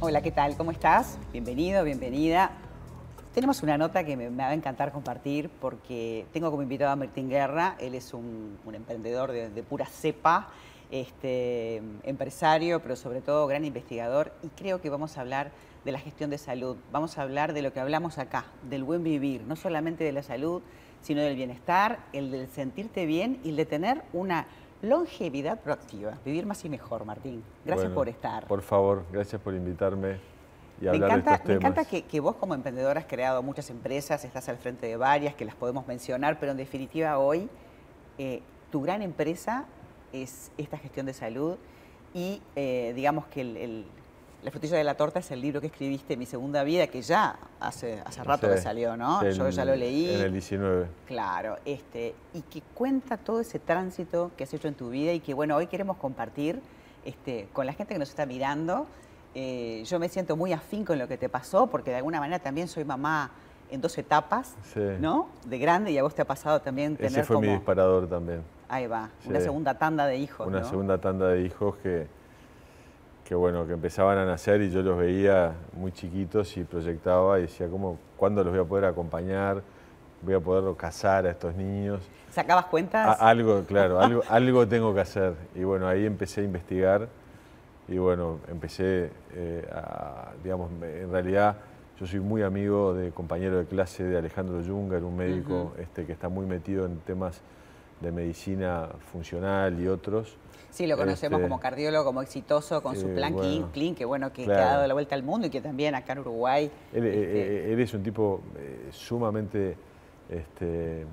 Hola, ¿qué tal? ¿Cómo estás? Bienvenido, bienvenida. Tenemos una nota que me, va a encantar compartir porque tengo como invitado a Martín Guerra. Él es un, un emprendedor de, de, pura cepa, este, empresario, pero sobre todo gran investigador. Y creo que vamos a hablar de la gestión de salud. Vamos a hablar de lo que hablamos acá, del buen vivir, no solamente de la salud, sino del bienestar, el del sentirte bien y el de tener una longevidad proactiva. Vivir más y mejor, Martín. Gracias Bueno, por estar. Por favor, gracias por invitarme y Me hablar encanta, de estos me temas. encanta que, que vos como emprendedor has creado muchas empresas, estás al frente de varias que las podemos mencionar, pero en definitiva hoy eh, tu gran empresa es esta gestión de salud y eh, digamos que el, el- la frutilla de la torta es el libro que escribiste, Mi Segunda Vida, que ya hace, hace rato Sí, que salió, ¿no? Yo ya lo leí. En el 19. Claro, este, y que cuenta todo ese tránsito que has hecho en tu vida y que bueno, hoy queremos compartir este, con la gente que nos está mirando. Eh, yo me siento muy afín con lo que te pasó, porque de alguna manera también soy mamá en dos etapas, Sí. ¿no? De grande, y a vos te ha pasado también tener Ese fue como... mi disparador también. Ahí va, una Sí. segunda tanda de hijos, Una ¿no? segunda tanda de hijos que, que, bueno, que empezaban a nacer y yo los veía muy chiquitos y proyectaba y decía, ¿cómo, ¿cuándo los voy a poder acompañar? ¿Voy a poder casar a estos niños? ¿Sacabas A- cuentas? algo, claro, algo, algo tengo que hacer. Y bueno, ahí empecé a investigar y bueno, empecé eh, a, digamos, en realidad yo soy muy amigo de compañero de clase de Alejandro Junger, un médico este, que está muy metido en temas de medicina funcional y otros. Sí, lo conocemos Este, como cardiólogo, como exitoso, con su plan bueno, Clean, Clean, que bueno, que, ha dado la vuelta al mundo y que también acá en Uruguay... Él, eh, este, eh, él es un tipo eh, sumamente este,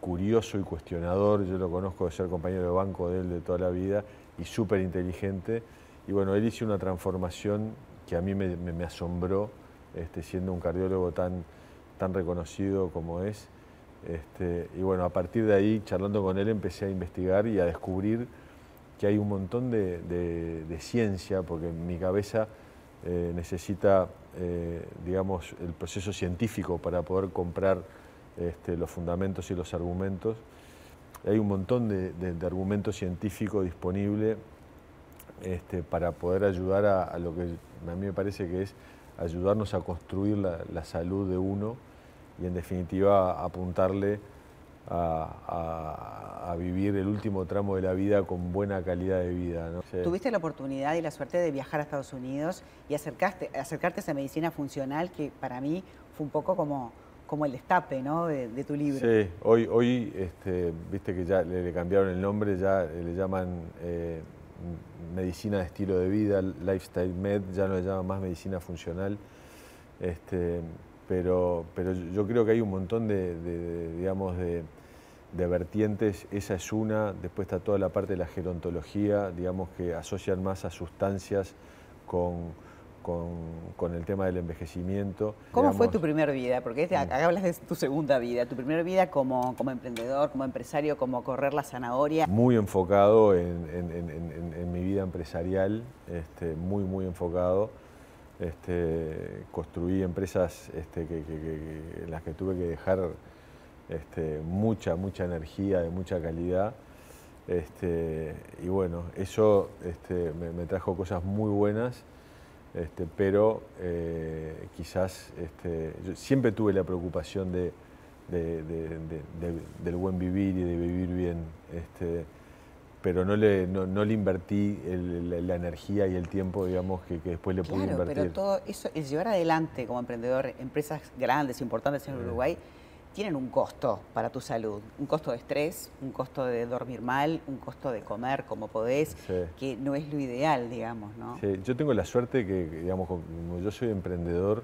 curioso y cuestionador. Yo lo conozco de ser compañero de banco de él de toda la vida y súper inteligente. Y bueno, él hizo una transformación que a mí me, me- me asombró, este, siendo un cardiólogo tan, tan reconocido como es. Este, y bueno, a partir de ahí, charlando con él, empecé a investigar y a descubrir que hay un montón de, de- ciencia, porque mi cabeza eh, necesita, eh, digamos, el proceso científico para poder comprar este, los fundamentos y los argumentos. Hay un montón de, de- argumentos científicos disponibles este, para poder ayudar a, lo que a mí me parece que es ayudarnos a construir la salud de uno y en definitiva apuntarle a, a- a vivir el último tramo de la vida con buena calidad de vida. ¿no? Sí. Tuviste la oportunidad y la suerte de viajar a Estados Unidos y acercaste, acercarte a esa medicina funcional que para mí fue un poco como, como el destape ¿no? de, de tu libro. Sí, hoy, hoy este, viste que ya le, le cambiaron el nombre, ya le llaman eh, medicina de estilo de vida, lifestyle med, ya no le llaman más medicina funcional. Este, pero, pero yo yo creo que hay un montón de, de- de, digamos, de, de vertientes, esa es una, después está toda la parte de la gerontología, digamos que asocian más a sustancias con, con- con el tema del envejecimiento. ¿Cómo fue tu primera vida? Porque este- acá hablas de tu segunda vida, tu primera vida como, como emprendedor, como empresario, como correr la zanahoria. muy enfocado en, en- en- en- en mi vida empresarial, este, muy, muy enfocado. Este, construí empresas que- que- que- en las que tuve que dejar este, mucha, mucha energía, de mucha calidad. Este, y bueno, eso este, me, me trajo cosas muy buenas, este, pero eh, quizás este, yo siempre tuve la preocupación de, de- de- de- de- del buen vivir y de vivir bien, este, pero no le, no, no le invertí el- la, la energía y el tiempo, digamos, que, que después le pude Claro, invertir. pero todo eso, el llevar adelante como emprendedor empresas grandes, importantes en. Uruguay, tienen un costo para tu salud. Un costo de estrés, un costo de dormir mal, un costo de comer como podés, Sí. que no es lo ideal, digamos, ¿no? Sí, yo tengo la suerte que, que, digamos, como yo soy emprendedor,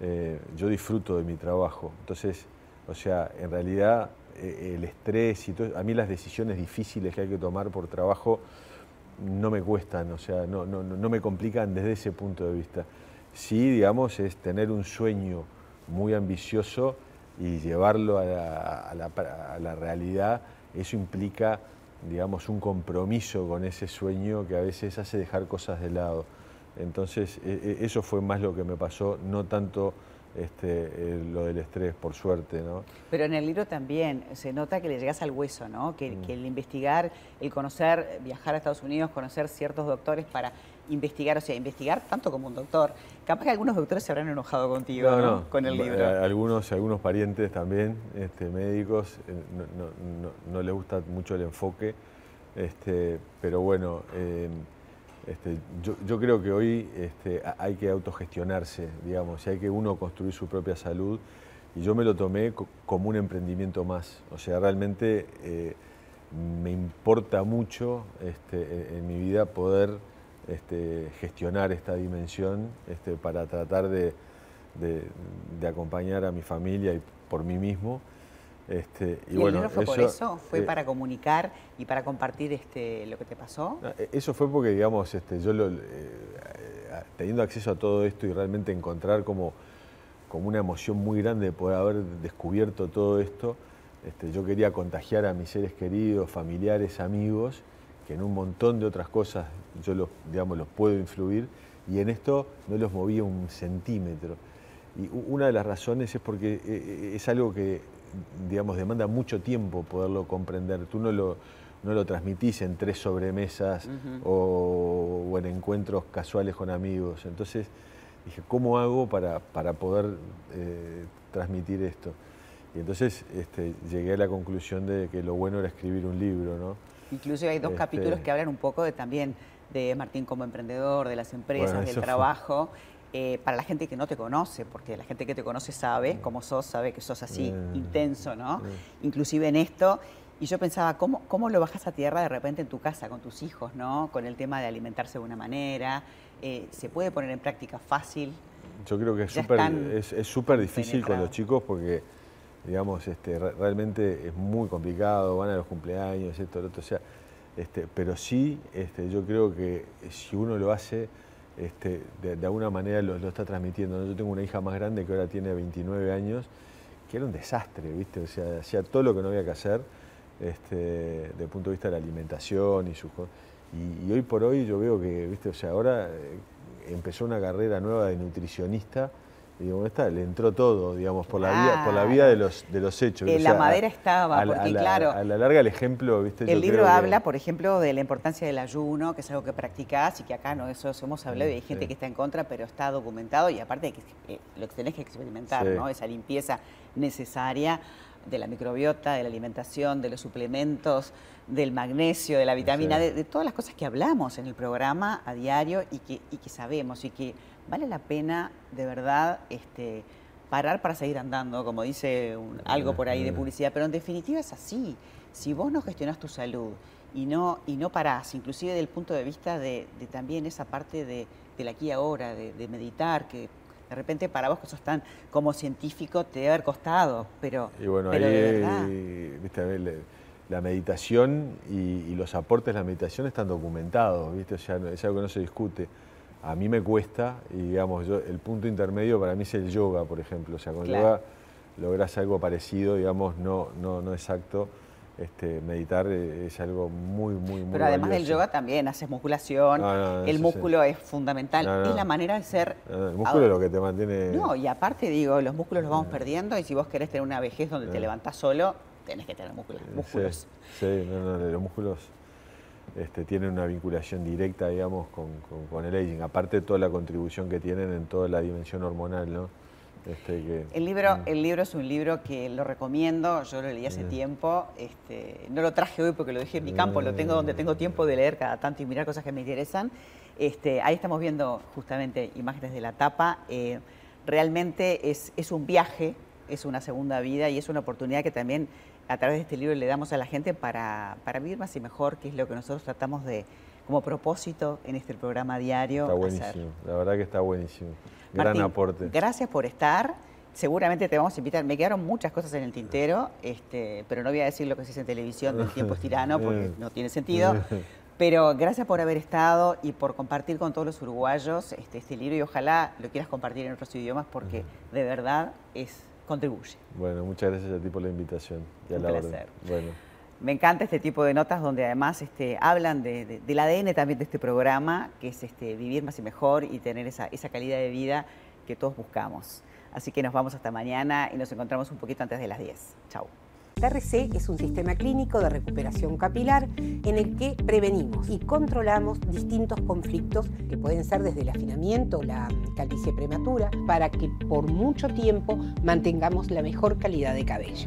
eh, yo disfruto de mi trabajo. Entonces, o sea, en realidad eh, el estrés y todo, a mí las decisiones difíciles que hay que tomar por trabajo no me cuestan, o sea, no, no, no me complican desde ese punto de vista. Sí, digamos, es tener un sueño muy ambicioso y llevarlo a la, a la a la realidad, eso implica, digamos, un compromiso con ese sueño que a veces hace dejar cosas de lado. Entonces, e- e- eso fue más lo que me pasó, no tanto este, eh, lo del estrés, por suerte, ¿no? Pero en el libro también se nota que le llegas al hueso, ¿no? Que, que, el investigar, el conocer, viajar a Estados Unidos, conocer ciertos doctores para investigar, o sea, investigar tanto como un doctor. Capaz que algunos doctores se habrán enojado contigo, ¿no? Con el libro. Algunos, algunos parientes también, este, médicos, eh, no, les gusta mucho el enfoque, este, pero bueno, eh, este, yo, creo que hoy este, hay que autogestionarse, digamos, y hay que uno construir su propia salud. Y yo me lo tomé como un emprendimiento más. O sea, realmente eh, me importa mucho este, en mi vida poder gestionar esta dimensión para tratar de, acompañar a mi familia y por mí mismo. Este, y, bueno, el libro fue por eso? ¿Fue eh, para comunicar y para compartir este, lo que te pasó? E, eso fue porque, digamos, este, yo lo, eh, teniendo acceso a todo esto y realmente encontrar como, como una emoción muy grande de poder haber descubierto todo esto, este, yo quería contagiar a mis seres queridos, familiares, amigos, que en un montón de otras cosas yo los, digamos, los puedo influir y en esto no los movía un centímetro. Y una de las razones es porque eh, eh, es algo que, digamos, demanda mucho tiempo poderlo comprender. Tú no lo, no lo transmitís en tres sobremesas o, en encuentros casuales con amigos. Entonces dije, ¿cómo hago para, para poder eh, transmitir esto? Y entonces este, llegué a la conclusión de que lo bueno era escribir un libro, ¿no? Incluso hay dos este, capítulos que hablan un poco de también de Martín como emprendedor, de las empresas, del trabajo. Eh, para la gente que no te conoce, porque la gente que te conoce sabe mm. cómo sos, sabe que sos así, mm. intenso, ¿no? Mm. Inclusive en esto. Y yo pensaba, ¿cómo, ¿cómo lo bajas a tierra de repente en tu casa, con tus hijos, ¿no? Con el tema de alimentarse de una manera. Eh, ¿Se puede poner en práctica fácil? Yo creo que es súper es, súper difícil con los chicos porque digamos, este, realmente es muy complicado, van a los cumpleaños, esto, lo otro, o sea, este, pero sí, este, yo creo que si uno lo hace, este, de, alguna manera lo, está transmitiendo. Yo tengo una hija más grande que ahora tiene 29 años, que era un desastre, ¿viste? O sea, hacía todo lo que no había que hacer, este, desde el punto de vista de la alimentación y su... Y, y hoy por hoy yo veo que, ¿viste? O sea, ahora eh, empezó una carrera nueva de nutricionista, y esta le entró todo, digamos, por la vida, por la vida de los de los hechos. En la madera estaba, porque claro. A la larga el ejemplo, viste. El libro habla, por ejemplo, de la importancia del ayuno, que es algo que practicás y que acá no eso hemos hablado y hay gente que está en contra, pero está documentado y aparte eh, lo que tenés que experimentar, ¿no? Esa limpieza necesaria de la microbiota, de la alimentación, de los suplementos, del magnesio, de la vitamina, de, de, todas las cosas que hablamos en el programa a diario y que, y que sabemos y que vale la pena de verdad este, parar para seguir andando, como dice algo por ahí de publicidad, pero en definitiva es así. Si vos no gestionás tu salud y no, y no parás, inclusive desde el punto de vista de, también esa parte de, del aquí y ahora, de, meditar, que de repente para vos que sos tan como científico te debe haber costado, pero, y bueno, ahí, Viste, la meditación y, los aportes de la meditación están documentados, ¿viste? O sea, es algo que no se discute a mí me cuesta y digamos, yo, el punto intermedio para mí es el yoga, por ejemplo. O sea, con yoga logras algo parecido, digamos, no, no, no exacto. Este, meditar es algo muy, muy, muy Pero además del yoga también haces musculación, el músculo es fundamental, es la manera de ser... el músculo es lo que te mantiene... No, y aparte digo, los músculos los vamos perdiendo y si vos querés tener una vejez donde te levantás solo, tenés que tener músculos. músculos. Sí, no, no, los músculos este, tienen una vinculación directa, digamos, con, el aging, aparte de toda la contribución que tienen en toda la dimensión hormonal, ¿no? Este, el, libro, mm. el libro es un libro que lo recomiendo, yo lo leí hace tiempo, este, no lo traje hoy porque lo dejé en mi campo, lo tengo donde tengo tiempo de leer cada tanto y mirar cosas que me interesan. Este, ahí estamos viendo justamente imágenes de la tapa. Eh, realmente es, es un viaje, es una segunda vida y es una oportunidad que también a través de este libro le damos a la gente para, para vivir más y mejor, que es lo que nosotros tratamos de, como propósito en este programa diario. Está buenísimo, la verdad que está buenísimo. Gran aporte. Gracias por estar. Seguramente te vamos a invitar. Me quedaron muchas cosas en el tintero, este, pero no voy a decir lo que se dice en televisión del tiempo es tirano, porque no tiene sentido. Pero gracias por haber estado y por compartir con todos los uruguayos este, este libro y ojalá lo quieras compartir en otros idiomas porque de verdad es contribuye. Bueno, muchas gracias a ti por la invitación y a Un la placer. Bueno. Me encanta este tipo de notas donde además este, hablan de, del ADN también de este programa, que es este, vivir más y mejor y tener esa, esa calidad de vida que todos buscamos. Así que nos vamos hasta mañana y nos encontramos un poquito antes de las 10. Chau. TRC es un sistema clínico de recuperación capilar en el que prevenimos y controlamos distintos conflictos que pueden ser desde el afinamiento, la calvicie prematura, para que por mucho tiempo mantengamos la mejor calidad de cabello.